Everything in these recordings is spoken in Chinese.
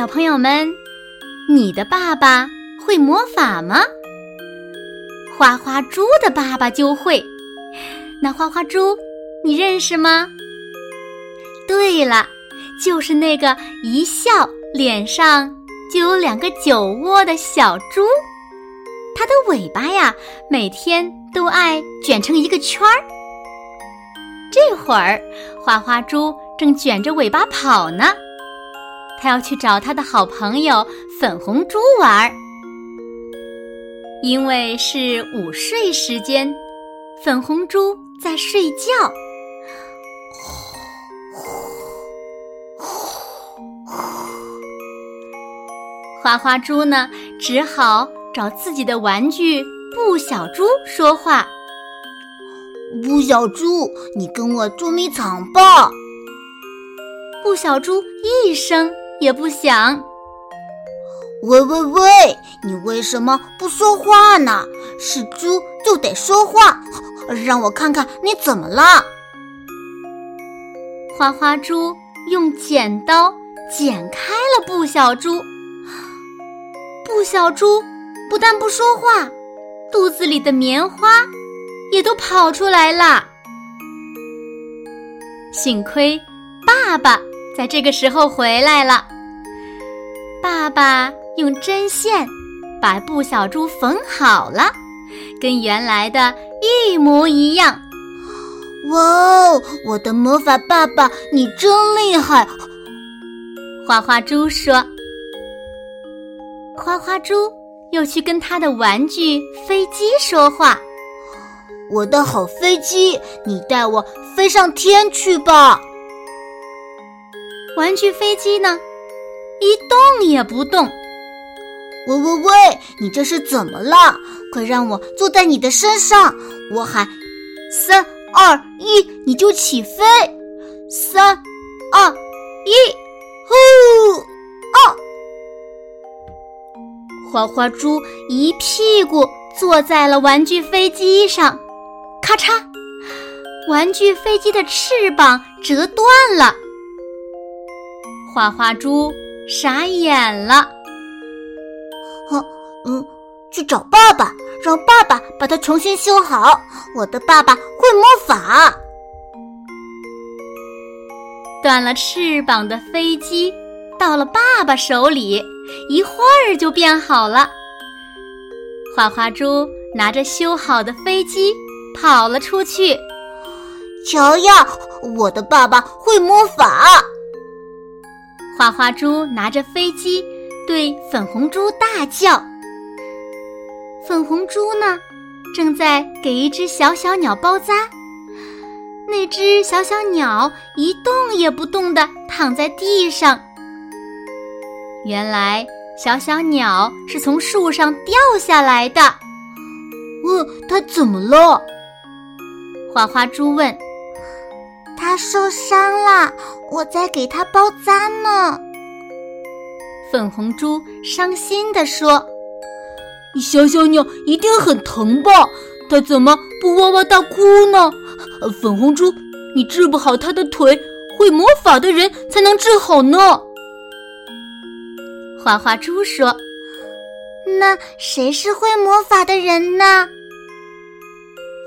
小朋友们，你的爸爸会魔法吗？花花猪的爸爸就会。那花花猪，你认识吗？对了，就是那个一笑脸上就有两个酒窝的小猪。它的尾巴呀，每天都爱卷成一个圈儿。这会儿，花花猪正卷着尾巴跑呢。他要去找他的好朋友粉红猪玩儿，因为是午睡时间，粉红猪在睡觉。花花猪呢，只好找自己的玩具布小猪说话：“布小猪，你跟我捉迷藏吧。”布小猪一声。也不想。喂喂喂，你为什么不说话呢？是猪就得说话，让我看看你怎么了。花花猪用剪刀剪开了布小猪，布小猪不但不说话，肚子里的棉花也都跑出来了。幸亏爸爸。在这个时候回来了，爸爸用针线把布小猪缝好了，跟原来的一模一样。哇哦，我的魔法爸爸，你真厉害！花花猪说。花花猪又去跟他的玩具飞机说话：“我的好飞机，你带我飞上天去吧。”玩具飞机呢，一动也不动。喂喂喂，你这是怎么了？快让我坐在你的身上！我喊三二一，你就起飞。三二一，呼！啊！花花猪一屁股坐在了玩具飞机上，咔嚓，玩具飞机的翅膀折断了。花花猪傻眼了，哼，嗯，去找爸爸，让爸爸把它重新修好。我的爸爸会魔法。断了翅膀的飞机到了爸爸手里，一会儿就变好了。花花猪拿着修好的飞机跑了出去，瞧呀，我的爸爸会魔法。花花猪拿着飞机对粉红猪大叫：“粉红猪呢，正在给一只小小鸟包扎。那只小小鸟一动也不动地躺在地上。原来小小鸟是从树上掉下来的。哦它怎么了？花花猪问。”他受伤了，我在给他包扎呢。粉红猪伤心地说：“小小鸟一定很疼吧？它怎么不哇哇大哭呢？”粉红猪，你治不好它的腿，会魔法的人才能治好呢。花花猪说：“那谁是会魔法的人呢？”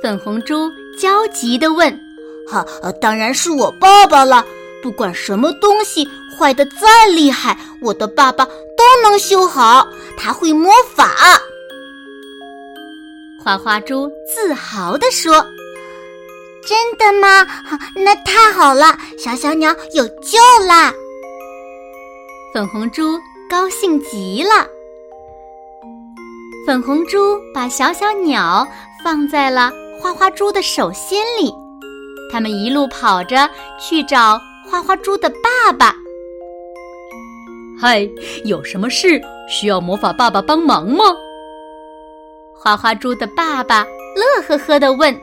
粉红猪焦急地问。哈，当然是我爸爸了。不管什么东西坏的再厉害，我的爸爸都能修好。他会魔法。花花猪自豪地说：“真的吗？那太好了，小小鸟有救啦！”粉红猪高兴极了。粉红猪把小小鸟放在了花花猪的手心里。他们一路跑着去找花花猪的爸爸。嗨，有什么事需要魔法爸爸帮忙吗？花花猪的爸爸乐呵呵地问。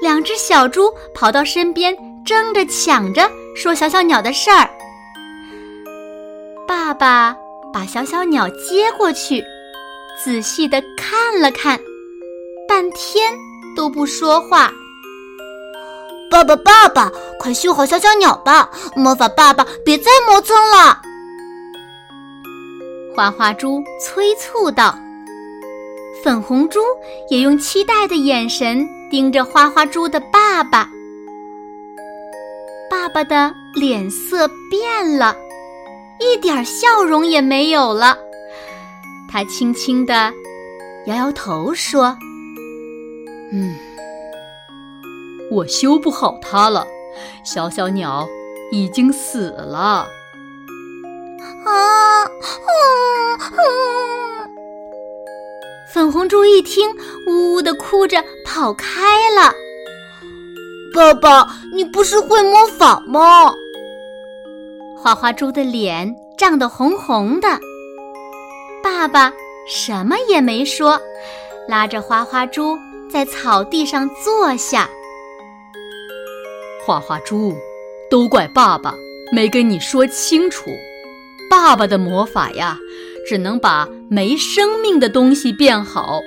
两只小猪跑到身边，争着抢着说小小鸟的事儿。爸爸把小小鸟接过去，仔细地看了看，半天都不说话。爸爸，爸爸，快修好小小鸟吧！魔法爸爸，别再磨蹭了。花花猪催促道。粉红猪也用期待的眼神盯着花花猪的爸爸。爸爸的脸色变了，一点笑容也没有了。他轻轻地摇摇头说：“嗯。”我修不好它了，小小鸟已经死了。啊！粉红猪一听，呜呜的哭着跑开了。爸爸，你不是会魔法吗？花花猪的脸涨得红红的。爸爸什么也没说，拉着花花猪在草地上坐下。花花猪，都怪爸爸没跟你说清楚。爸爸的魔法呀，只能把没生命的东西变好。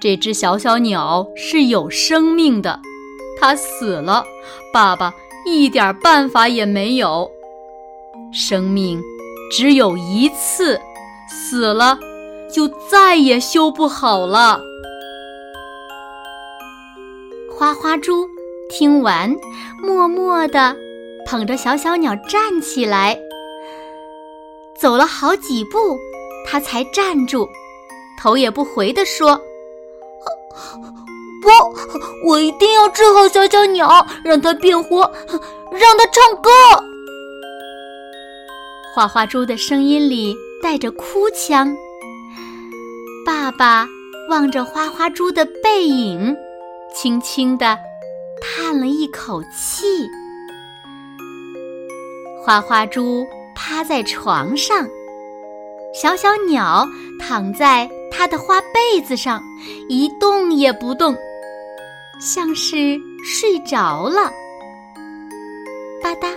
这只小小鸟是有生命的，它死了，爸爸一点办法也没有。生命只有一次，死了就再也修不好了。花花猪。听完，默默地捧着小小鸟站起来，走了好几步，他才站住，头也不回地说：“不，我一定要治好小小鸟，让它变活，让它唱歌。”花花猪的声音里带着哭腔。爸爸望着花花猪的背影，轻轻地。叹了一口气，花花猪趴在床上，小小鸟躺在它的花被子上，一动也不动，像是睡着了。吧嗒，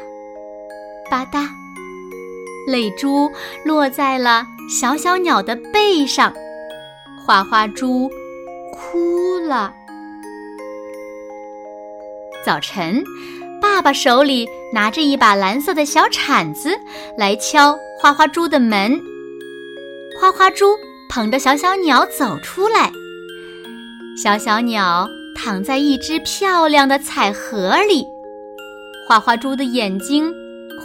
吧嗒，泪珠落在了小小鸟的背上，花花猪哭了。早晨，爸爸手里拿着一把蓝色的小铲子来敲花花猪的门。花花猪捧着小小鸟走出来，小小鸟躺在一只漂亮的彩盒里。花花猪的眼睛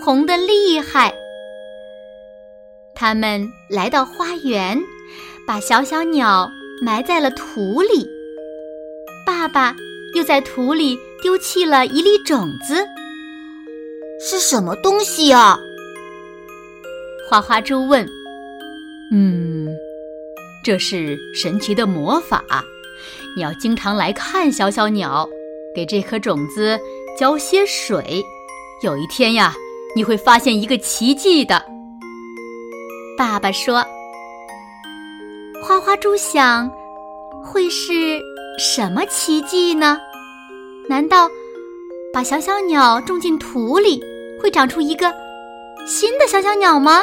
红得厉害。他们来到花园，把小小鸟埋在了土里。爸爸。又在土里丢弃了一粒种子，是什么东西呀？花花猪问。嗯，这是神奇的魔法，你要经常来看小小鸟，给这颗种子浇些水，有一天呀，你会发现一个奇迹的。爸爸说。花花猪想，会是？什么奇迹呢？难道把小小鸟种进土里，会长出一个新的小小鸟吗？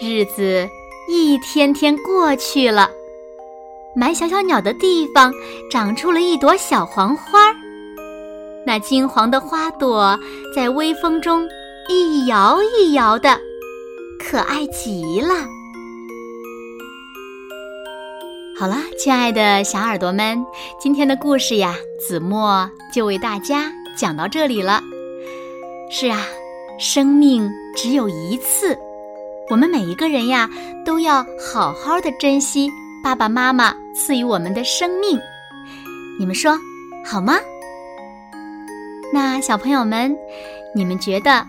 日子一天天过去了，埋小小鸟的地方长出了一朵小黄花，那金黄的花朵在微风中一摇一摇的，可爱极了。好了，亲爱的小耳朵们，今天的故事呀，子墨就为大家讲到这里了。是啊，生命只有一次，我们每一个人呀，都要好好的珍惜爸爸妈妈赐予我们的生命。你们说好吗？那小朋友们，你们觉得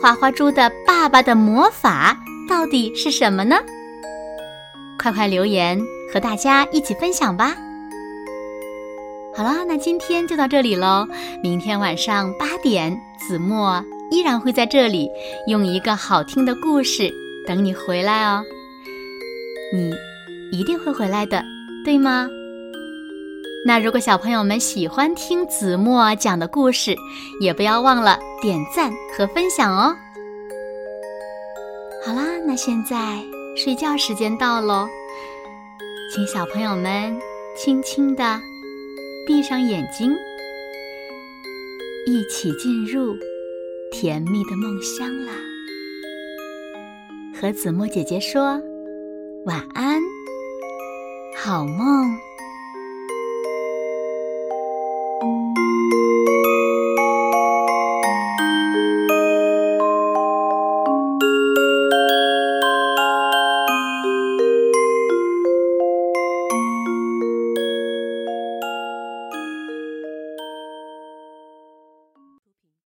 花花猪的爸爸的魔法到底是什么呢？快快留言和大家一起分享吧！好啦，那今天就到这里喽。明天晚上八点，子墨依然会在这里，用一个好听的故事等你回来哦。你一定会回来的，对吗？那如果小朋友们喜欢听子墨讲的故事，也不要忘了点赞和分享哦。好啦，那现在睡觉时间到喽，请小朋友们轻轻的。闭上眼睛，一起进入甜蜜的梦乡啦！和子墨姐姐说晚安，好梦。